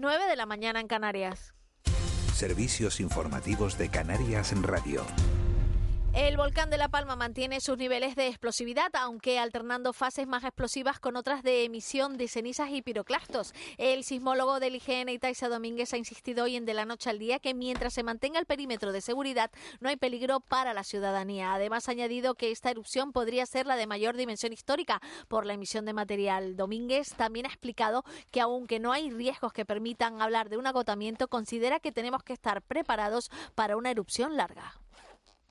9 de la mañana en Canarias. Servicios informativos de Canarias en Radio. El volcán de La Palma mantiene sus niveles de explosividad, aunque alternando fases más explosivas con otras de emisión de cenizas y piroclastos. El sismólogo del IGN, Itaisa Domínguez, ha insistido hoy en De la Noche al Día que mientras se mantenga el perímetro de seguridad no hay peligro para la ciudadanía. Además, ha añadido que esta erupción podría ser la de mayor dimensión histórica por la emisión de material. Domínguez también ha explicado que aunque no hay riesgos que permitan hablar de un agotamiento, considera que tenemos que estar preparados para una erupción larga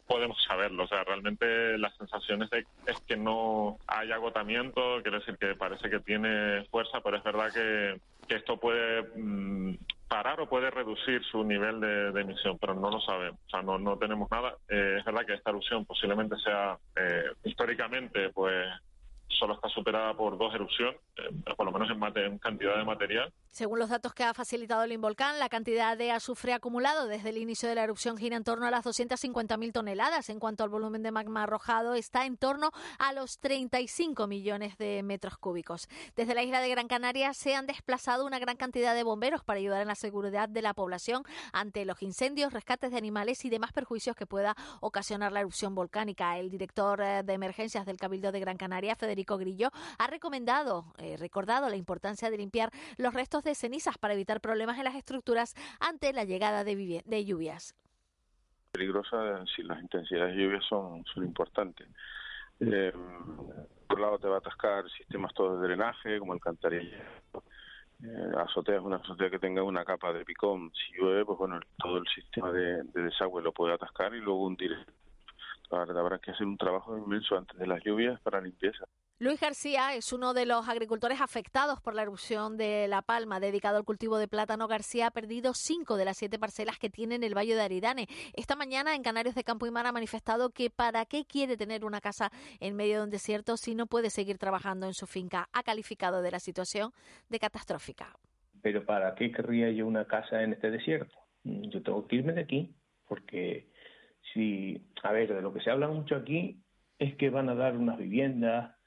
podemos saberlo. O sea, realmente la sensación es, es que no hay agotamiento, quiere decir que parece que tiene fuerza, pero es verdad que, esto puede mm, parar o puede reducir su nivel de, emisión, pero no lo sabemos. O sea, no, no tenemos nada. Eh, es verdad que esta erupción posiblemente sea eh, históricamente, pues solo está superada por dos erupciones, eh, por lo menos en, en, cantidad de material. Según los datos que ha facilitado el Involcán, la cantidad de azufre acumulado desde el inicio de la erupción gira en torno a las 250.000 toneladas. En cuanto al volumen de magma arrojado, está en torno a los 35 millones de metros cúbicos. Desde la isla de Gran Canaria se han desplazado una gran cantidad de bomberos para ayudar en la seguridad de la población ante los incendios, rescates de animales y demás perjuicios que pueda ocasionar la erupción volcánica. El director eh, de emergencias del Cabildo de Gran Canaria, Federico Grillo, ha recomendado, eh, recordado la importancia de limpiar los restos de cenizas para evitar problemas en las estructuras ante la llegada de, de lluvias. Peligrosa si las intensidades de lluvias son, son importantes. Eh, por un lado te va a atascar sistemas todos de drenaje, como el cantarillo. Eh, azotea es una azotea que tenga una capa de picón. Si llueve, pues bueno, todo el sistema de, de desagüe lo puede atascar y luego hundir. Habrá que hacer un trabajo inmenso antes de las lluvias para limpieza. Luis García es uno de los agricultores afectados por la erupción de La Palma. Dedicado al cultivo de plátano, García ha perdido cinco de las siete parcelas que tiene en el Valle de Aridane. Esta mañana en Canarios de Campo y Mar ha manifestado que para qué quiere tener una casa en medio de un desierto si no puede seguir trabajando en su finca. Ha calificado de la situación de catastrófica. Pero ¿para qué querría yo una casa en este desierto? Yo tengo que irme de aquí porque si, a ver, de lo que se habla mucho aquí es que van a dar unas viviendas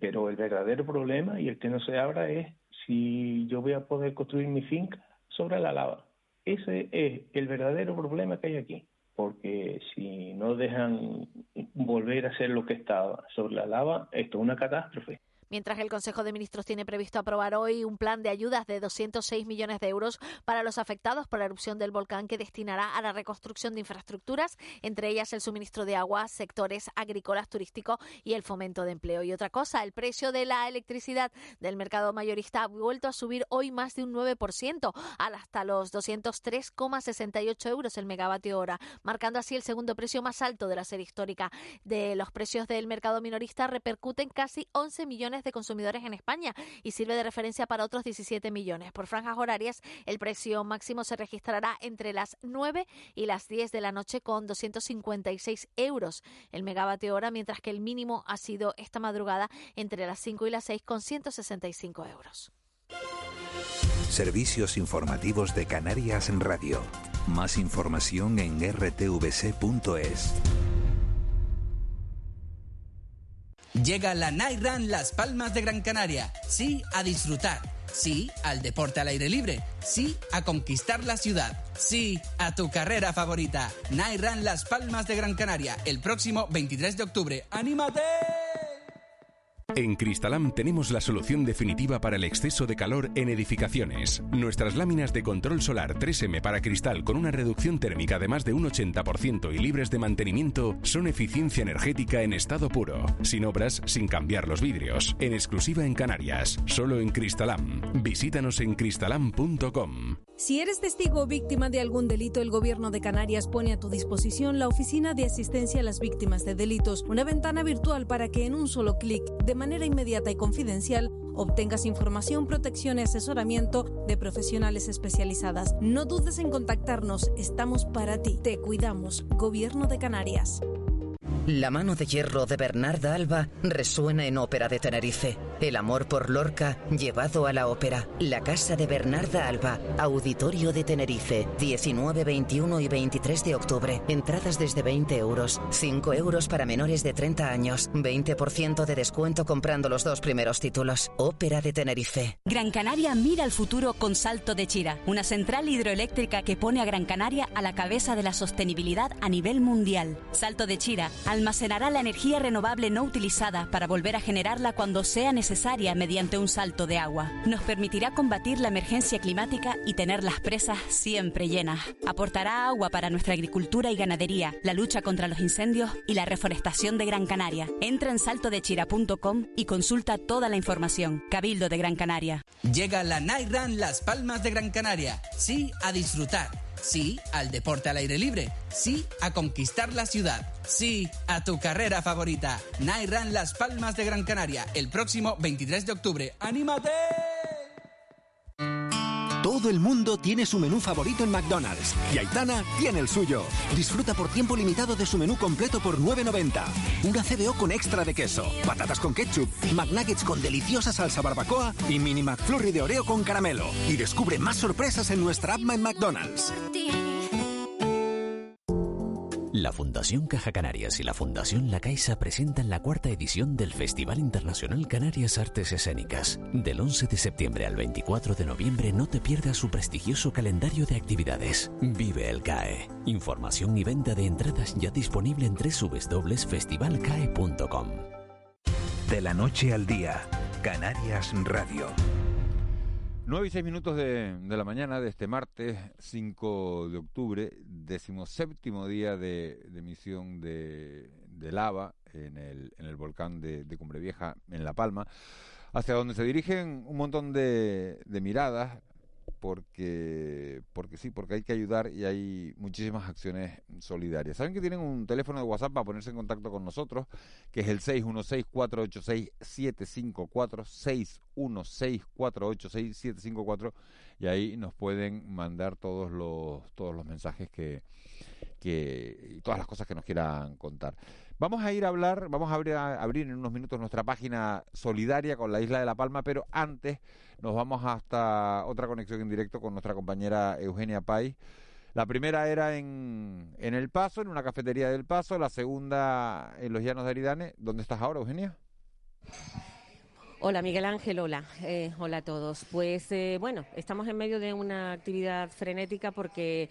pero el verdadero problema y el que no se abra es si yo voy a poder construir mi finca sobre la lava. Ese es el verdadero problema que hay aquí, porque si no dejan volver a ser lo que estaba sobre la lava, esto es una catástrofe mientras el Consejo de Ministros tiene previsto aprobar hoy un plan de ayudas de 206 millones de euros para los afectados por la erupción del volcán que destinará a la reconstrucción de infraestructuras, entre ellas el suministro de agua, sectores agrícolas, turísticos y el fomento de empleo. Y otra cosa, el precio de la electricidad del mercado mayorista ha vuelto a subir hoy más de un 9%, hasta los 203,68 euros el megavatio hora, marcando así el segundo precio más alto de la serie histórica. De los precios del mercado minorista repercuten casi 11 millones de consumidores en España y sirve de referencia para otros 17 millones. Por franjas horarias, el precio máximo se registrará entre las 9 y las 10 de la noche con 256 euros el megavatio hora, mientras que el mínimo ha sido esta madrugada entre las 5 y las 6 con 165 euros. Servicios informativos de Canarias en Radio. Más información en rtvc.es. Llega la Night Run Las Palmas de Gran Canaria. Sí a disfrutar. Sí al deporte al aire libre. Sí a conquistar la ciudad. Sí a tu carrera favorita. Night Run Las Palmas de Gran Canaria. El próximo 23 de octubre. ¡Anímate! En Cristalam tenemos la solución definitiva para el exceso de calor en edificaciones. Nuestras láminas de control solar 3M para cristal con una reducción térmica de más de un 80% y libres de mantenimiento son eficiencia energética en estado puro, sin obras, sin cambiar los vidrios, en exclusiva en Canarias, solo en Cristalam. Visítanos en cristalam.com. Si eres testigo o víctima de algún delito, el Gobierno de Canarias pone a tu disposición la Oficina de Asistencia a las Víctimas de Delitos, una ventana virtual para que en un solo clic, de manera inmediata y confidencial, obtengas información, protección y asesoramiento de profesionales especializadas. No dudes en contactarnos, estamos para ti. Te cuidamos, Gobierno de Canarias. La mano de hierro de Bernarda Alba resuena en Ópera de Tenerife. El amor por Lorca llevado a la ópera. La casa de Bernarda Alba, Auditorio de Tenerife, 19, 21 y 23 de octubre. Entradas desde 20 euros, 5 euros para menores de 30 años, 20% de descuento comprando los dos primeros títulos. Ópera de Tenerife. Gran Canaria mira al futuro con Salto de Chira, una central hidroeléctrica que pone a Gran Canaria a la cabeza de la sostenibilidad a nivel mundial. Salto de Chira, almacenará la energía renovable no utilizada para volver a generarla cuando sea necesaria mediante un salto de agua. Nos permitirá combatir la emergencia climática y tener las presas siempre llenas. Aportará agua para nuestra agricultura y ganadería, la lucha contra los incendios y la reforestación de Gran Canaria. Entra en saltodechira.com y consulta toda la información. Cabildo de Gran Canaria. Llega la Run Las Palmas de Gran Canaria. Sí a disfrutar. Sí al deporte al aire libre. Sí a conquistar la ciudad. Sí a tu carrera favorita. Run Las Palmas de Gran Canaria. El próximo 23 de octubre. ¡Anímate! El mundo tiene su menú favorito en McDonald's y Aitana tiene el suyo. Disfruta por tiempo limitado de su menú completo por 9.90. Una CBO con extra de queso, patatas con ketchup, McNuggets con deliciosa salsa barbacoa y mini McFlurry de Oreo con caramelo. Y descubre más sorpresas en nuestra app en McDonald's. La Fundación Caja Canarias y la Fundación La Caixa presentan la cuarta edición del Festival Internacional Canarias Artes Escénicas. Del 11 de septiembre al 24 de noviembre no te pierdas su prestigioso calendario de actividades. Vive el CAE. Información y venta de entradas ya disponible en www.festivalcae.com. De la noche al día, Canarias Radio. 9 y 6 minutos de, de, la mañana de este martes 5 de octubre, decimoséptimo día de, de emisión de, de, lava en el, en el volcán de, Cumbre Vieja, en La Palma, hacia donde se dirigen un montón de miradas, porque, porque sí, porque hay que ayudar y hay muchísimas acciones solidarias. Saben que tienen un teléfono de WhatsApp para ponerse en contacto con nosotros, que es el 616-486-754, 616-486-754, y ahí nos pueden mandar todos los, todos los mensajes que, que, y todas las cosas que nos quieran contar. Vamos a ir a hablar, vamos a abrir, abrir en unos minutos nuestra página solidaria con la isla de La Palma, pero antes nos vamos hasta otra conexión en directo con nuestra compañera Eugenia Pay. La primera era en, en El Paso, en una cafetería del Paso, la segunda en los Llanos de Aridane. ¿Dónde estás ahora, Eugenia? Hola Miguel Ángel, hola, eh, hola a todos. Pues eh, bueno, estamos en medio de una actividad frenética porque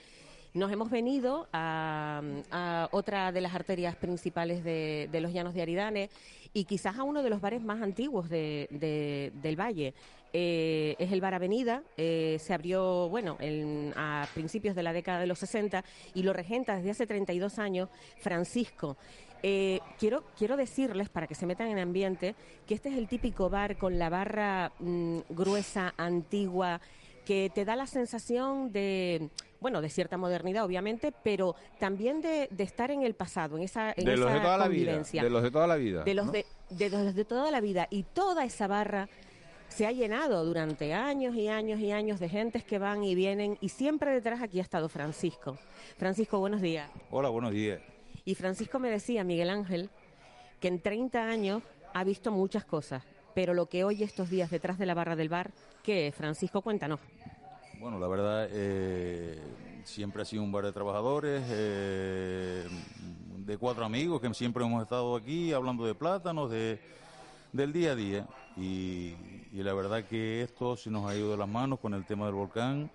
nos hemos venido a, a, otra de las arterias principales de, de, los llanos de Aridane y quizás a uno de los bares más antiguos de, de, del valle. Eh, es el Bar Avenida, eh, se abrió, bueno, en, a principios de la década de los 60 y lo regenta desde hace 32 años Francisco. Eh, quiero, quiero decirles, para que se metan en ambiente, que este es el típico bar con la barra mmm, gruesa, antigua, que te da la sensación de bueno, de cierta modernidad, obviamente, pero también de, de estar en el pasado, en esa, en de esa los de toda convivencia. La vida, de los de toda la vida. De los, ¿no? de, de, los de toda la vida. Y toda esa barra se ha llenado durante años y años y años de gentes que van y vienen y siempre detrás aquí ha estado Francisco. Francisco, buenos días. Hola, buenos días. Y Francisco me decía, Miguel Ángel, que en 30 años ha visto muchas cosas, pero lo que oye estos días detrás de la barra del bar, ¿qué es? Francisco, cuéntanos. Bueno, la verdad, eh, siempre ha sido un bar de trabajadores, eh, de cuatro amigos que siempre hemos estado aquí hablando de plátanos, de, del día a día. Y, la verdad que esto se nos ha ido de las manos con el tema del volcán.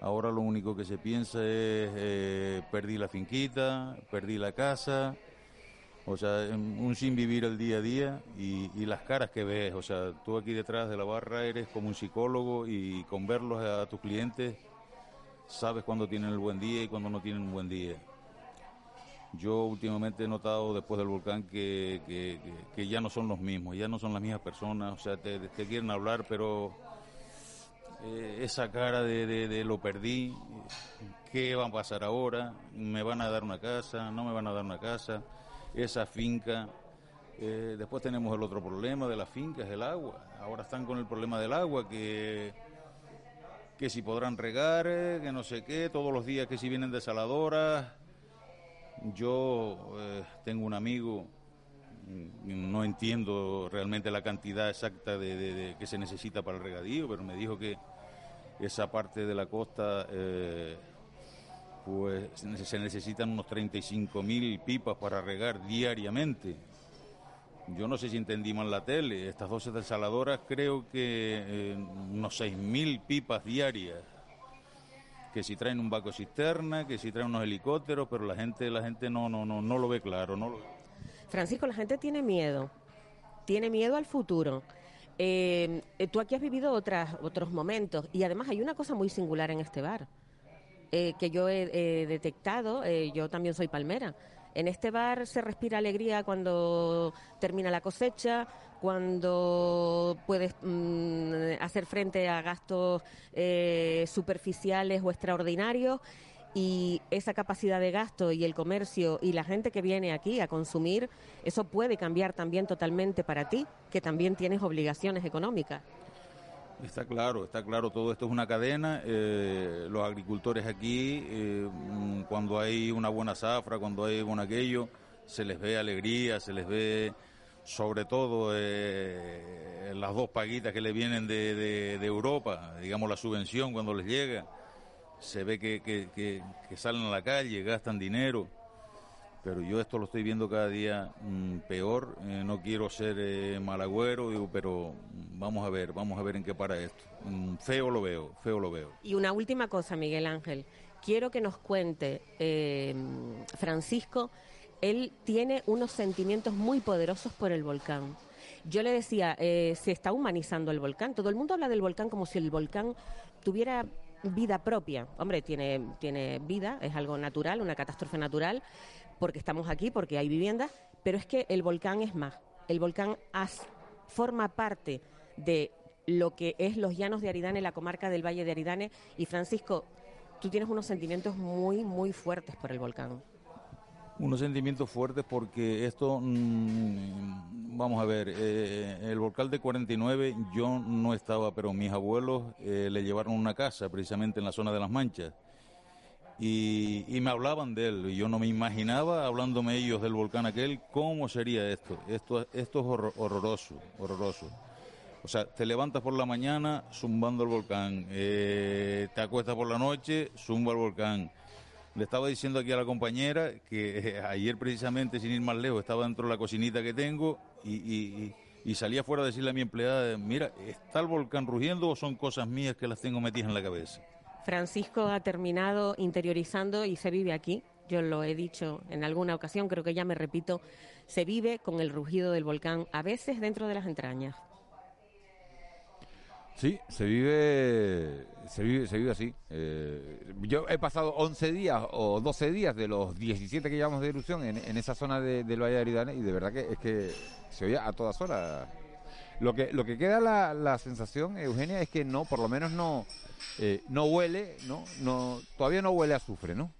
Ahora lo único que se piensa es, eh, perdí la finquita, perdí la casa, o sea, un sin vivir el día a día y, y, las caras que ves. O sea, tú aquí detrás de la barra eres como un psicólogo y con verlos a tus clientes sabes cuándo tienen el buen día y cuándo no tienen un buen día. Yo últimamente he notado después del volcán que, que, ya no son los mismos, ya no son las mismas personas. O sea, te, te quieren hablar, pero eh, esa cara de, de, de lo perdí, ¿qué va a pasar ahora? ¿Me van a dar una casa? ¿No me van a dar una casa? Esa finca, Eh, después tenemos el otro problema de las fincas, el agua. Ahora están con el problema del agua, que, que si podrán regar, eh, que no sé qué, todos los días que si vienen desaladoras. Yo eh, tengo un amigo, mm, no entiendo realmente la cantidad exacta de, que se necesita para el regadío, pero me dijo que esa parte de la costa pues se necesitan unos 35 mil pipas para regar diariamente. Yo no sé si entendí mal la tele, estas 12 desaladoras creo que eh, unos 6 mil pipas diarias, que si traen un vaco cisterna, que si traen unos helicópteros, pero la gente, la gente no, no, no, no lo ve claro. No Francisco, la gente tiene miedo, tiene miedo al futuro. Eh, eh, tú aquí has vivido otras, otros momentos y además hay una cosa muy singular en este bar eh, que yo he detectado, eh, yo también soy palmera. En este bar se respira alegría cuando termina la cosecha, cuando puedes mm, hacer frente a gastos eh, superficiales o extraordinarios y esa capacidad de gasto y el comercio y la gente que viene aquí a consumir, eso puede cambiar también totalmente para ti, que también tienes obligaciones económicas. Está claro, está claro, todo esto es una cadena. Eh, los agricultores aquí, eh, mm, cuando hay una buena zafra, cuando hay un aquello, se les ve alegría, se les ve sobre todo eh, las dos paguitas que le vienen de, Europa, digamos la subvención cuando les llega. Se ve que, que salen a la calle, gastan dinero pero yo esto lo estoy viendo cada día mm, peor. No quiero ser malagüero, digo, pero vamos a ver, vamos a ver en qué para esto. Mm, feo lo veo, feo lo veo. Y una última cosa, Miguel Ángel. Quiero que nos cuente, eh, Francisco, él tiene unos sentimientos muy poderosos por el volcán. Yo le decía, se está humanizando el volcán. Todo el mundo habla del volcán como si el volcán tuviera vida propia. Hombre, tiene, tiene vida, es algo natural, una catástrofe natural, porque estamos aquí, porque hay viviendas, pero es que el volcán es más. El volcán forma parte de lo que es los llanos de Aridane, la comarca del Valle de Aridane. Y Francisco, tú tienes unos sentimientos muy, muy fuertes por el volcán. Unos sentimientos fuertes porque esto, mm, vamos a ver, eh, el volcán de 49 yo no estaba, pero mis abuelos eh, le llevaron una casa precisamente en la zona de las Manchas y, me hablaban de él. Y yo no me imaginaba, hablándome ellos del volcán aquel, cómo sería esto. Esto, esto es horroroso, horroroso. O sea, te levantas por la mañana zumbando el volcán, eh, te acuestas por la noche, zumba el volcán. Le estaba diciendo aquí a la compañera que eh, ayer precisamente, sin ir más lejos, estaba dentro de la cocinita que tengo y, y, salía fuera a decirle a mi empleada, mira, ¿está el volcán rugiendo o son cosas mías que las tengo metidas en la cabeza? Francisco ha terminado interiorizando y se vive aquí. Yo lo he dicho en alguna ocasión, creo que ya me repito, se vive con el rugido del volcán, a veces dentro de las entrañas. Sí, se vive, se vive, se vive así. Eh, yo he pasado 11 días o 12 días de los 17 que llevamos de erupción en, esa zona del Valle de Aridane y de verdad que es que se oye a todas horas. Lo que, lo que queda la, la sensación, Eugenia, es que no, por lo menos no, eh, no huele, ¿no? ¿no? Todavía no huele a azufre, ¿no?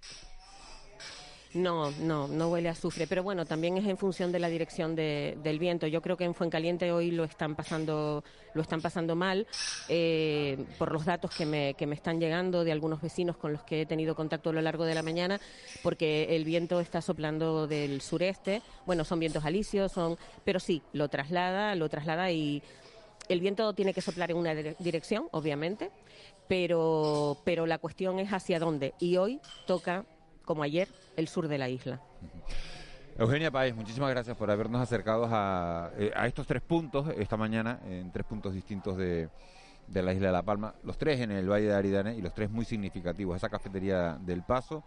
No, no, no huele a azufre, pero bueno, también es en función de la dirección del viento. Yo creo que en Fuencaliente hoy lo están pasando, lo están pasando mal eh, por los datos que me, que me están llegando de algunos vecinos con los que he tenido contacto a lo largo de la mañana, porque el viento está soplando del sureste. Bueno, son vientos alisios, son, pero sí, lo traslada, lo traslada y el viento tiene que soplar en una dirección, obviamente pero, pero la cuestión es hacia dónde. Y hoy toca, como ayer, el sur de la isla. Eugenia Páez, muchísimas gracias por habernos acercado a, eh, estos tres puntos esta mañana, en tres puntos distintos de, la isla de La Palma, los tres en el Valle de Aridane y los tres muy significativos. Esa cafetería del Paso,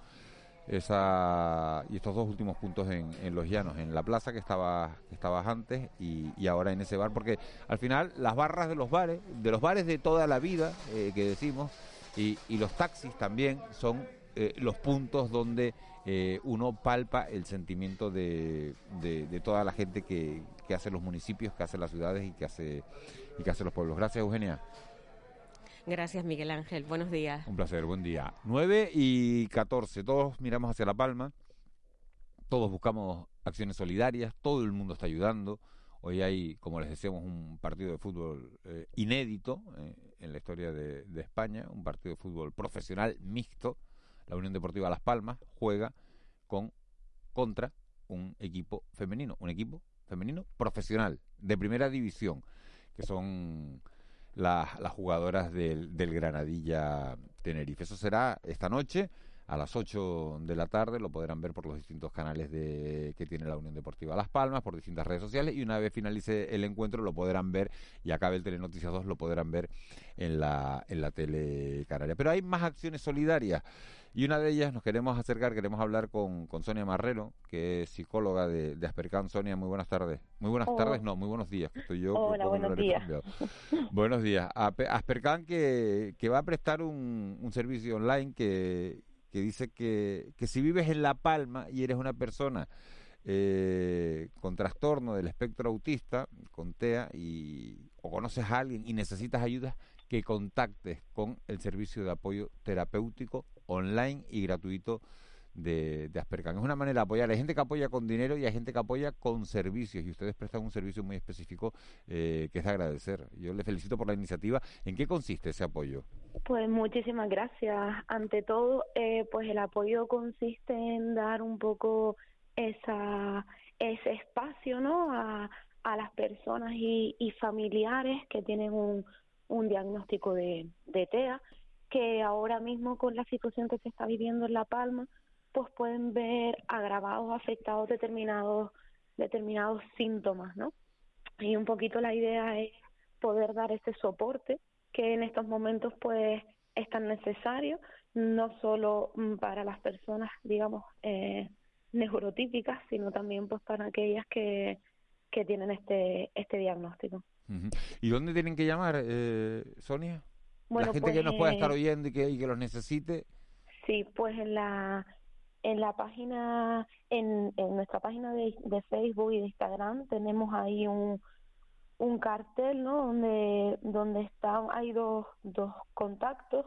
esa y estos dos últimos puntos en, en los llanos, en la plaza que estaba que estabas antes y, ahora en ese bar, porque al final las barras de los bares, de los bares de toda la vida eh, que decimos y, los taxis también son eh, los puntos donde eh, uno palpa el sentimiento de, de, de toda la gente que, que, hace los municipios, que hace las ciudades y que hace y que hace los pueblos. Gracias, Eugenia. Gracias, Miguel Ángel. Buenos días. Un placer, buen día. 9 y 14. Todos miramos hacia La Palma todos buscamos acciones solidarias, todo el mundo está ayudando. Hoy hay, como les decíamos, un partido de fútbol eh, inédito eh, en la historia de, de, España, un partido de fútbol profesional mixto. La Unión Deportiva Las Palmas juega con contra un equipo femenino, un equipo femenino profesional de primera división, que son las, jugadoras del, del Granadilla Tenerife. Eso será esta noche a las 8 de la tarde, lo podrán ver por los distintos canales de, que tiene la Unión Deportiva Las Palmas, por distintas redes sociales, y una vez finalice el encuentro lo podrán ver, y acabe el Telenoticias 2, lo podrán ver en la, en la tele canaria. Pero hay más acciones solidarias. Y una de ellas nos queremos acercar, queremos hablar con, con Sonia Marrero, que es psicóloga de, de Aspercan. Sonia, muy buenas tardes. Muy buenas tardes, no, muy buenos días, estoy yo. Hola, buenos días. buenos días. Aspercan que, que va a prestar un, un servicio online que, que dice que, que si vives en La Palma y eres una persona eh, con trastorno del espectro autista, con TEA, y, o conoces a alguien y necesitas ayuda, que contactes con el servicio de apoyo terapéutico online y gratuito de, de, Aspercan. Es una manera de apoyar. Hay gente que apoya con dinero y hay gente que apoya con servicios y ustedes prestan un servicio muy específico eh, que es de agradecer. Yo les felicito por la iniciativa. ¿En qué consiste ese apoyo? Pues muchísimas gracias. Ante todo, eh, pues el apoyo consiste en dar un poco esa ese espacio, ¿no? A, a las personas y, y familiares que tienen un, un diagnóstico de, de TEA, que ahora mismo con la situación que se está viviendo en La Palma, pues pueden ver agravados, afectados determinados, determinados síntomas, ¿no? Y un poquito la idea es poder dar ese soporte que en estos momentos pues es tan necesario, no solo mm, para las personas, digamos, eh, neurotípicas, sino también pues para aquellas que, que tienen este, este diagnóstico. ¿Y dónde tienen que llamar, eh, Sonia? Bueno, la gente pues, que nos pueda estar oyendo y que, y que los necesite. Sí, pues en la en la página, en, en nuestra página de, de, Facebook y de Instagram tenemos ahí un, un cartel, ¿no? Donde, donde están, hay dos, dos contactos.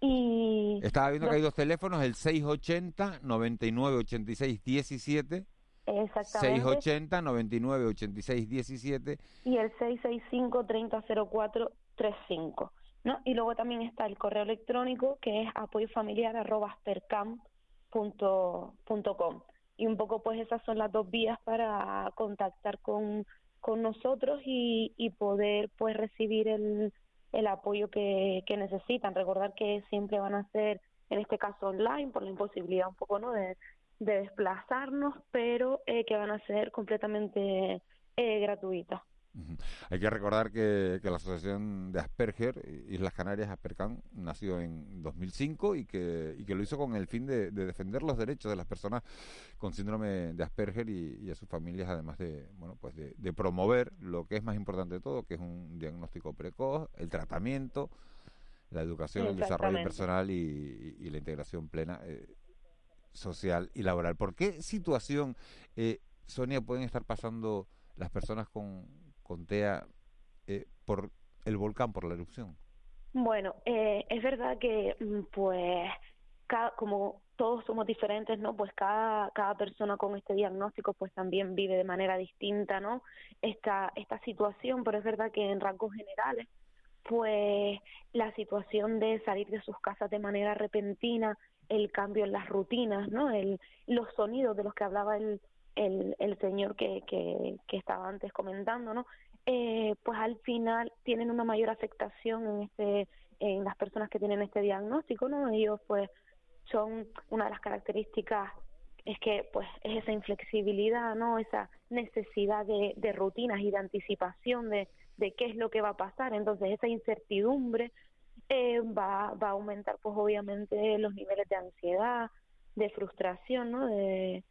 Y Estaba viendo que hay dos teléfonos, el 680 99 86 17 Exactamente. 680 99 86 17 y el 665 3004 35 ¿no? Y luego también está el correo electrónico que es apoyo familiar arroba punto, punto com. Y un poco pues esas son las dos vías para contactar con, con nosotros y, y poder pues recibir el, el apoyo que, que necesitan. Recordar que siempre van a ser, en este caso online, por la imposibilidad un poco no de, de desplazarnos, pero eh, que van a ser completamente eh. Hay que recordar que, que, la Asociación de Asperger, Islas Canarias Aspercan, nació en 2005 y que, y que lo hizo con el fin de, de, defender los derechos de las personas con síndrome de Asperger y, y a sus familias, además de, bueno, pues de, de, promover lo que es más importante de todo, que es un diagnóstico precoz, el tratamiento, la educación, el desarrollo personal y, y la integración plena eh, social y laboral. ¿Por qué situación, eh, Sonia, pueden estar pasando las personas con con TEA eh, por el volcán, por la erupción? Bueno, eh, es verdad que pues cada, como todos somos diferentes, ¿no? Pues cada, cada persona con este diagnóstico pues también vive de manera distinta, ¿no? Esta, esta situación, pero es verdad que en rasgos generales pues la situación de salir de sus casas de manera repentina, el cambio en las rutinas, ¿no? El, los sonidos de los que hablaba el, el, señor que, que, estaba antes comentando, ¿no? Eh, pues al final tienen una mayor afectación en este en las personas que tienen este diagnóstico, ¿no? Ellos pues son una de las características es que pues es esa inflexibilidad, ¿no? Esa necesidad de, rutinas y de anticipación de, de qué es lo que va a pasar. Entonces esa incertidumbre eh, va, va a aumentar pues obviamente los niveles de ansiedad, de frustración, ¿no? De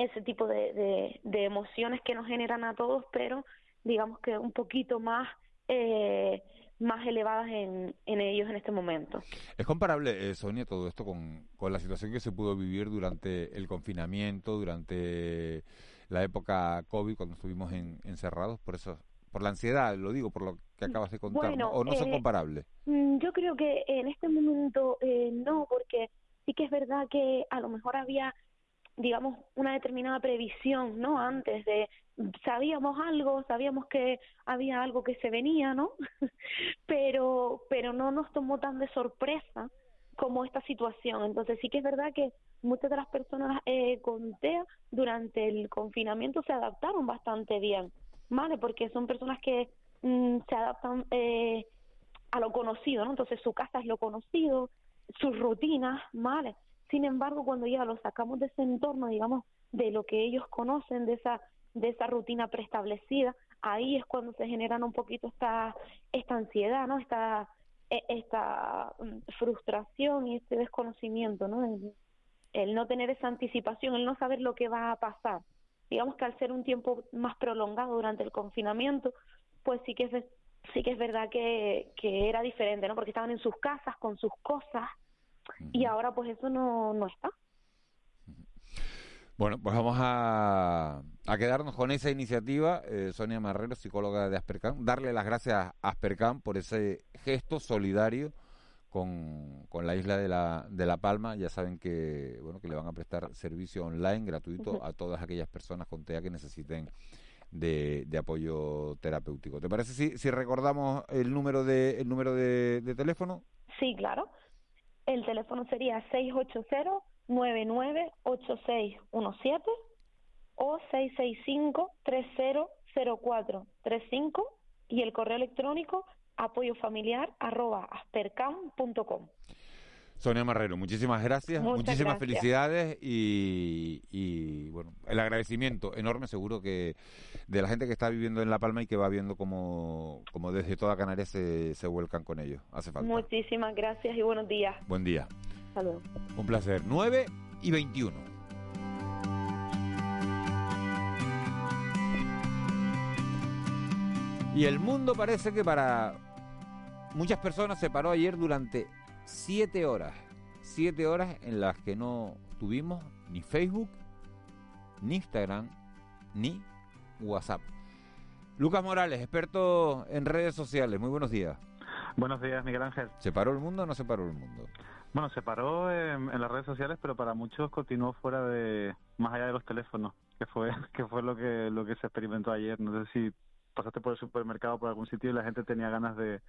ese tipo de, de, de, emociones que nos generan a todos, pero digamos que un poquito más eh, más elevadas en, en ellos en este momento. ¿Es comparable, eh, Sonia, todo esto con, con la situación que se pudo vivir durante el confinamiento, durante la época COVID, cuando estuvimos en, encerrados? Por eso, por la ansiedad, lo digo, por lo que acabas de contar, bueno, ¿o no son eh, comparables? mm, Yo creo que en este momento eh, no, porque sí que es verdad que a lo mejor había digamos, una determinada previsión, ¿no? Antes de, sabíamos algo, sabíamos que había algo que se venía, ¿no? pero, pero no nos tomó tan de sorpresa como esta situación. Entonces sí que es verdad que muchas de las personas eh, con TEA durante el confinamiento se adaptaron bastante bien, ¿vale? Porque son personas que mm, se adaptan eh, a lo conocido, ¿no? Entonces su casa es lo conocido, sus rutinas, ¿vale? Sin embargo, cuando ya los sacamos de ese entorno, digamos, de lo que ellos conocen, de esa, de esa rutina preestablecida, ahí es cuando se generan un poquito esta, esta ansiedad, ¿no? Esta, e, esta mm, frustración y este desconocimiento, ¿no? El, el no tener esa anticipación, el no saber lo que va a pasar. Digamos que al ser un tiempo más prolongado durante el confinamiento, pues sí que es, sí que es verdad que, que era diferente, ¿no? Porque estaban en sus casas con sus cosas, y ahora pues eso no, no está. Bueno, pues vamos a, a quedarnos con esa iniciativa. Eh, Sonia Marrero, psicóloga de Aspercam, darle las gracias a Aspercam por ese gesto solidario con, con la isla de la, de la Palma. Ya saben que bueno que le van a prestar servicio online gratuito a todas aquellas personas con TEA que necesiten de, de, apoyo terapéutico. ¿Te parece si, si recordamos el número de el número de, de teléfono? Sí, claro. El teléfono sería 680-998617 o 665-300435 y el correo electrónico apoyo familiar arroba aspercam.com. Sonia Marrero, muchísimas gracias, muchísimas felicidades y, bueno, el agradecimiento enorme seguro que de la gente que está viviendo en La Palma y que va viendo como, como desde toda Canarias se, se vuelcan con ellos. Hace falta. Muchísimas gracias y buenos días. Buen día. Un placer. 9 y 21. Y el mundo parece que para muchas personas se paró ayer durante siete horas. Siete horas en las que no tuvimos ni Facebook, ni Instagram, ni WhatsApp. Lucas Morales, experto en redes sociales. Muy buenos días. Buenos días, Miguel Ángel. ¿Se paró el mundo o no se paró el mundo? Bueno, se paró en, las redes sociales, pero para muchos continuó fuera de, más allá de los teléfonos, que fue, que fue lo que, lo que se experimentó ayer. No sé si pasaste por el supermercado por algún sitio y la gente tenía ganas de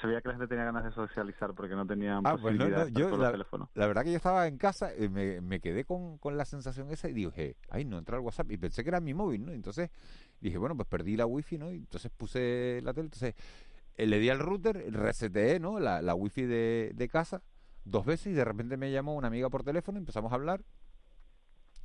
se veía que la gente tenía ganas de socializar porque no tenían ah, pues posibilidad de yo, la, teléfono. la verdad que yo estaba en casa y me, me quedé con, con, la sensación esa y dije ay no entra el WhatsApp y pensé que era mi móvil no entonces dije bueno pues perdí la wifi no y entonces puse la tele entonces eh, le di al router reseteé no la, la wifi de, de casa dos veces y de repente me llamó una amiga por teléfono empezamos a hablar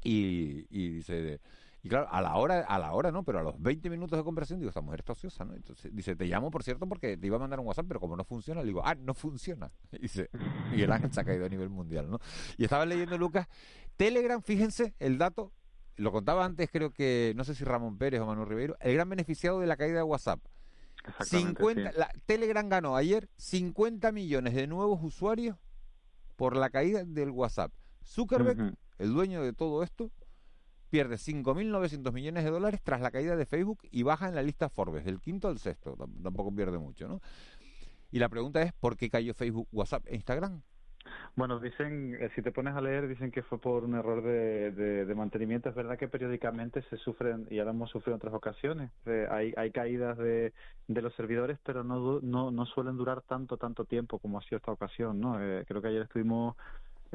y, y dice y claro, a la hora, a la hora no, pero a los 20 minutos de conversación digo, esta mujer está ociosa, ¿no? Entonces dice, te llamo por cierto porque te iba a mandar un WhatsApp, pero como no funciona, le digo, ah, no funciona. Y dice, Miguel Ángel se ha caído a nivel mundial, ¿no? Y estaba leyendo, Lucas, Telegram, fíjense el dato, lo contaba antes, creo que, no sé si Ramón Pérez o Manuel Ribeiro, el gran beneficiado de la caída de WhatsApp. 50, la, Telegram ganó ayer 50 millones de nuevos usuarios por la caída del WhatsApp. Zuckerberg, el dueño de todo esto, pierde 5.900 millones de dólares tras la caída de Facebook y baja en la lista Forbes, del quinto al sexto, tampoco pierde mucho, ¿no? Y la pregunta es, ¿por qué cayó Facebook, WhatsApp e Instagram? Bueno, dicen, eh, si te pones a leer, dicen que fue por un error de, mantenimiento. Es verdad que periódicamente se sufren, y ahora hemos sufrido en otras ocasiones, eh, hay, hay caídas de, de los servidores, pero no, no, no suelen durar tanto, tanto tiempo como ha sido esta ocasión, ¿no? Eh, creo que ayer estuvimos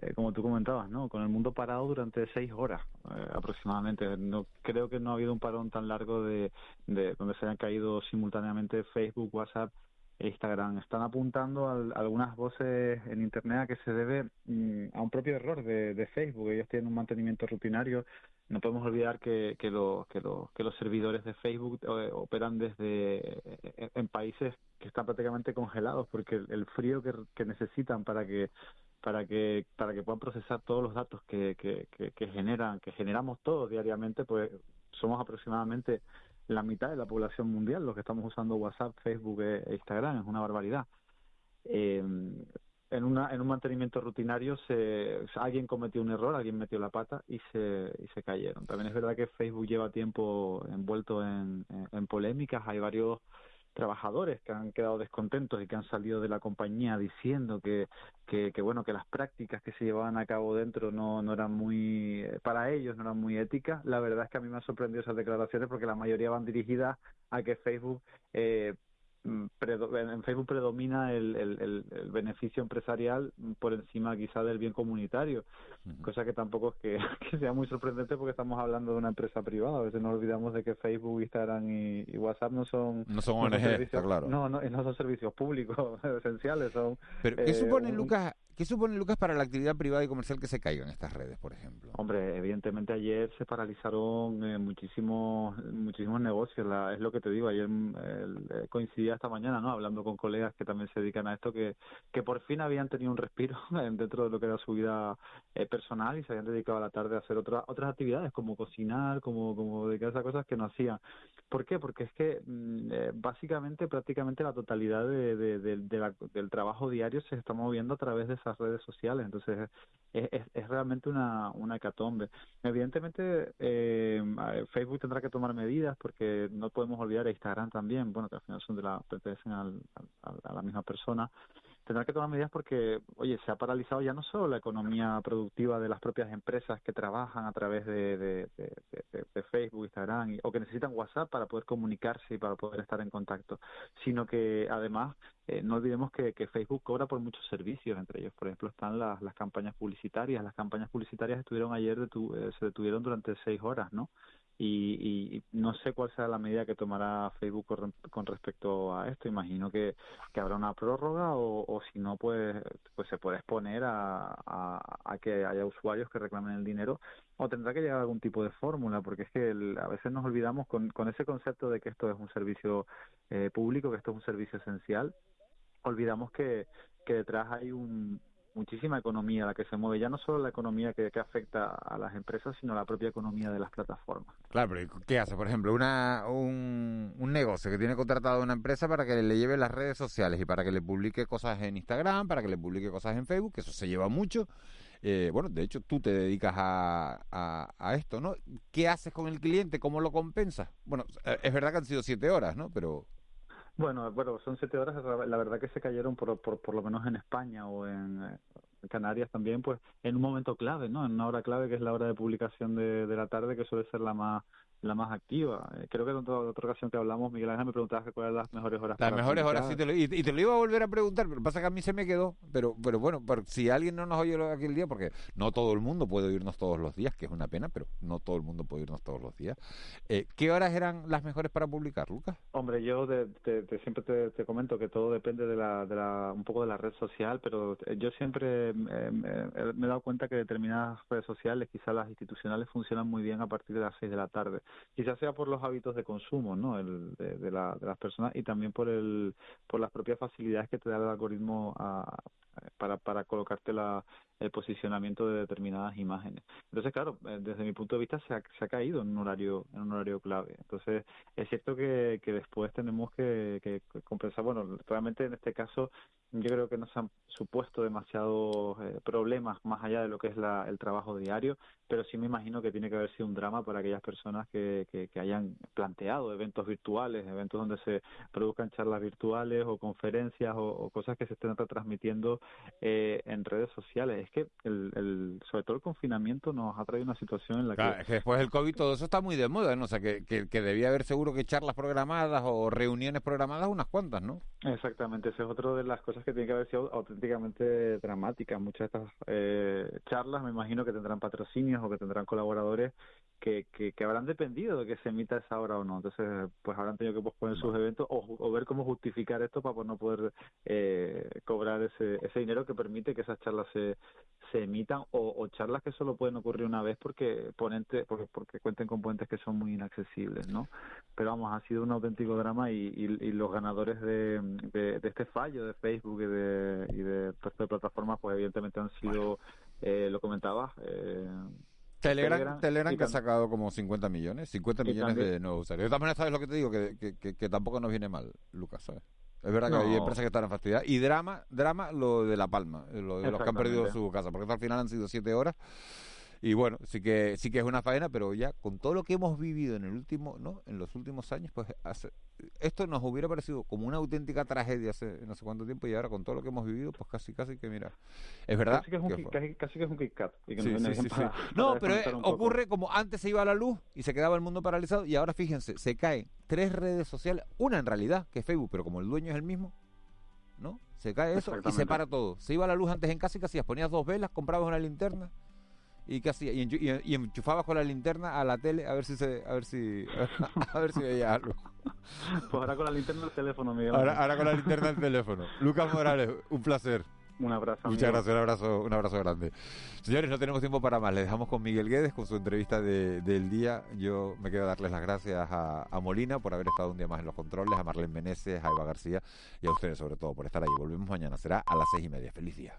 eh, como tú comentabas, ¿no? Con el mundo parado durante seis horas eh, aproximadamente. No creo que no ha habido un parón tan largo de, de donde se hayan caído simultáneamente Facebook, WhatsApp e Instagram. Están apuntando a, algunas voces en Internet a que se debe mm, a un propio error de, de, Facebook. Ellos tienen un mantenimiento rutinario. No podemos olvidar que, que, lo, que, lo, que los servidores de Facebook eh, operan desde en países que están prácticamente congelados porque el, frío que, que necesitan para que para que para que puedan procesar todos los datos que, que, que, generan que generamos todos diariamente pues somos aproximadamente la mitad de la población mundial. Los que estamos usando WhatsApp Facebook e, Instagram es una barbaridad. Eh, en una en un mantenimiento rutinario se alguien cometió un error alguien metió la pata y se y se cayeron. También es verdad que Facebook lleva tiempo envuelto en, en polémicas. Hay varios trabajadores que han quedado descontentos y que han salido de la compañía diciendo que, que, bueno que las prácticas que se llevaban a cabo dentro no, no eran muy para ellos no eran muy éticas. La verdad es que a mí me han sorprendido esas declaraciones porque la mayoría van dirigidas a que Facebook eh, en Facebook predomina el, el, el, beneficio empresarial por encima quizá del bien comunitario, cosa que tampoco es que, sea muy sorprendente porque estamos hablando de una empresa privada. A veces nos olvidamos de que Facebook, Instagram y, WhatsApp no son no son ONG, claro. No, no, no son servicios públicos esenciales. Son, Pero ¿qué supone, eh, Lucas, ¿Qué supone, Lucas, para la actividad privada y comercial que se caigan estas redes, por ejemplo? Hombre, evidentemente ayer se paralizaron eh, muchísimos muchísimos negocios. es lo que te digo, ayer eh, coincidía esta mañana, ¿no? Hablando con colegas que también se dedican a esto, que, que por fin habían tenido un respiro dentro de lo que era su vida eh, personal y se habían dedicado a la tarde a hacer otras otras actividades, como cocinar, como, como dedicarse a cosas que no hacían. ¿Por qué? Porque es que mm, básicamente, prácticamente la totalidad de, del trabajo diario se está moviendo a través de esa redes sociales. Entonces, es, es, realmente una, una hecatombe. Evidentemente, eh, Facebook tendrá que tomar medidas porque no podemos olvidar a Instagram también, bueno, que al final son de la, pertenecen al, a la misma persona tendrá que tomar medidas porque, oye, se ha paralizado ya no solo la economía productiva de las propias empresas que trabajan a través de, de, de, Facebook, Instagram o que necesitan WhatsApp para poder comunicarse y para poder estar en contacto, sino que además eh, no olvidemos que, que, Facebook cobra por muchos servicios, entre ellos, por ejemplo, están las, las campañas publicitarias. Las campañas publicitarias estuvieron ayer, detu eh, se detuvieron durante seis horas, ¿no? Y, y, no sé cuál será la medida que tomará Facebook con, respecto a esto. Imagino que, habrá una prórroga o, si no, pues, pues se puede exponer a, a, que haya usuarios que reclamen el dinero o tendrá que llegar a algún tipo de fórmula, porque es que a veces nos olvidamos con, con ese concepto de que esto es un servicio eh, público, que esto es un servicio esencial, olvidamos que, que detrás hay un, muchísima economía la que se mueve, ya no solo la economía que, afecta a las empresas, sino la propia economía de las plataformas. Claro, pero ¿qué hace? Por ejemplo, una, un, negocio que tiene contratado a una empresa para que le lleve las redes sociales y para que le publique cosas en Instagram, para que le publique cosas en Facebook, que eso se lleva mucho. Eh, bueno, de hecho, tú te dedicas a, a, esto, ¿no? ¿Qué haces con el cliente? ¿Cómo lo compensas? Bueno, es verdad que han sido siete horas, ¿no? Pero... Bueno, bueno, son siete horas, la verdad que se cayeron por, por, por lo menos en España o en, eh, Canarias también, pues en un momento clave, ¿no? En una hora clave que es la hora de publicación de, de la tarde, que suele ser la más la más activa. Eh, creo que en otra, otra ocasión que hablamos, Miguel Ángel me preguntaba cuáles eran las mejores horas. Las mejores horas, sí, te lo, y, te lo iba a volver a preguntar, pero pasa que a mí se me quedó. Pero, pero bueno, si alguien no nos oye aquel día, porque no todo el mundo puede oírnos todos los días, que es una pena, pero no todo el mundo puede oírnos todos los días. Eh, ¿Qué horas eran las mejores para publicar, Lucas? Hombre, yo siempre te, comento que todo depende de la, de la, un poco de la red social, pero yo siempre me he dado cuenta que determinadas redes sociales, quizás las institucionales, funcionan muy bien a partir de las 6 de la tarde. Quizás sea por los hábitos de consumo ¿no? El, de, la, de las personas y también por, el, por las propias facilidades que te da el algoritmo a, para, para colocarte la, el posicionamiento de determinadas imágenes. Entonces, claro, eh, desde mi punto de vista se ha, se ha caído en un horario en un horario clave. Entonces, es cierto que, que después tenemos que, que compensar. Bueno, realmente en este caso yo creo que no se han supuesto demasiados eh, problemas más allá de lo que es la, el trabajo diario, pero sí me imagino que tiene que haber sido un drama para aquellas personas que, que, que hayan planteado eventos virtuales, eventos donde se produzcan charlas virtuales o conferencias o, o cosas que se estén transmitiendo eh, en redes sociales es que el, el, sobre todo el confinamiento nos ha traído una situación en la que... que... después del COVID todo eso está muy de moda, ¿no? O sea, que, que, debía haber seguro que charlas programadas o reuniones programadas unas cuantas, ¿no? Exactamente, esa es otra de las cosas que tiene que haber sido auténticamente dramáticas. Muchas de estas eh, charlas me imagino que tendrán patrocinios o que tendrán colaboradores que, que, que, habrán dependido de que se emita esa hora o no. Entonces, pues habrán tenido que posponer sus eventos o, o, ver cómo justificar esto para no poder eh, cobrar ese, ese dinero que permite que esas charlas se, se emitan o, o, charlas que solo pueden ocurrir una vez porque ponente porque, porque cuenten con puentes que son muy inaccesibles, ¿no? Pero vamos, ha sido un auténtico drama y, y, los ganadores de, de, este fallo de Facebook y de, y de resto de plataformas, pues evidentemente han sido, eh, lo comentaba, eh, Telegram, Telegram, que ha sacado como 50 millones, 50 millones de nuevos usuarios. De sabes lo que te digo, que, que, que, tampoco nos viene mal, Lucas, ¿sabes? Es verdad que hay empresas que están en fastidiadas. Y drama, drama lo de La Palma, lo de los que han perdido su casa, porque al final han sido siete horas y bueno, sí que sí que es una faena, pero ya con todo lo que hemos vivido en el último, ¿no? En los últimos años, pues esto nos hubiera parecido como una auténtica tragedia hace no sé cuánto tiempo y ahora con todo lo que hemos vivido, pues casi casi que mira, es verdad. Casi que es un, casi, casi que es un kick no, pero ocurre como antes se iba a la luz y se quedaba el mundo paralizado y ahora fíjense, se caen tres redes sociales, una en realidad que es Facebook, pero como el dueño es el mismo, ¿no? Se cae eso y se para todo. Se iba a la luz antes en casa y casi Ponías dos velas, comprabas una linterna y qué hacía y, enchufabas con la linterna a la tele a ver si se a ver si a ver si veía algo pues ahora con la linterna del teléfono Miguel ahora, ahora con la linterna del teléfono Lucas Morales un placer un abrazo. Muchas gracias, un abrazo, un abrazo grande. Señores, no tenemos tiempo para más. Les dejamos con Miguel Guedes con su entrevista del día. Yo me quedo a darles las gracias a, Molina por haber estado un día más en los controles, a Marlene Meneses, a Eva García y a ustedes sobre todo por estar ahí. Volvemos mañana, será a las seis y media. Feliz día.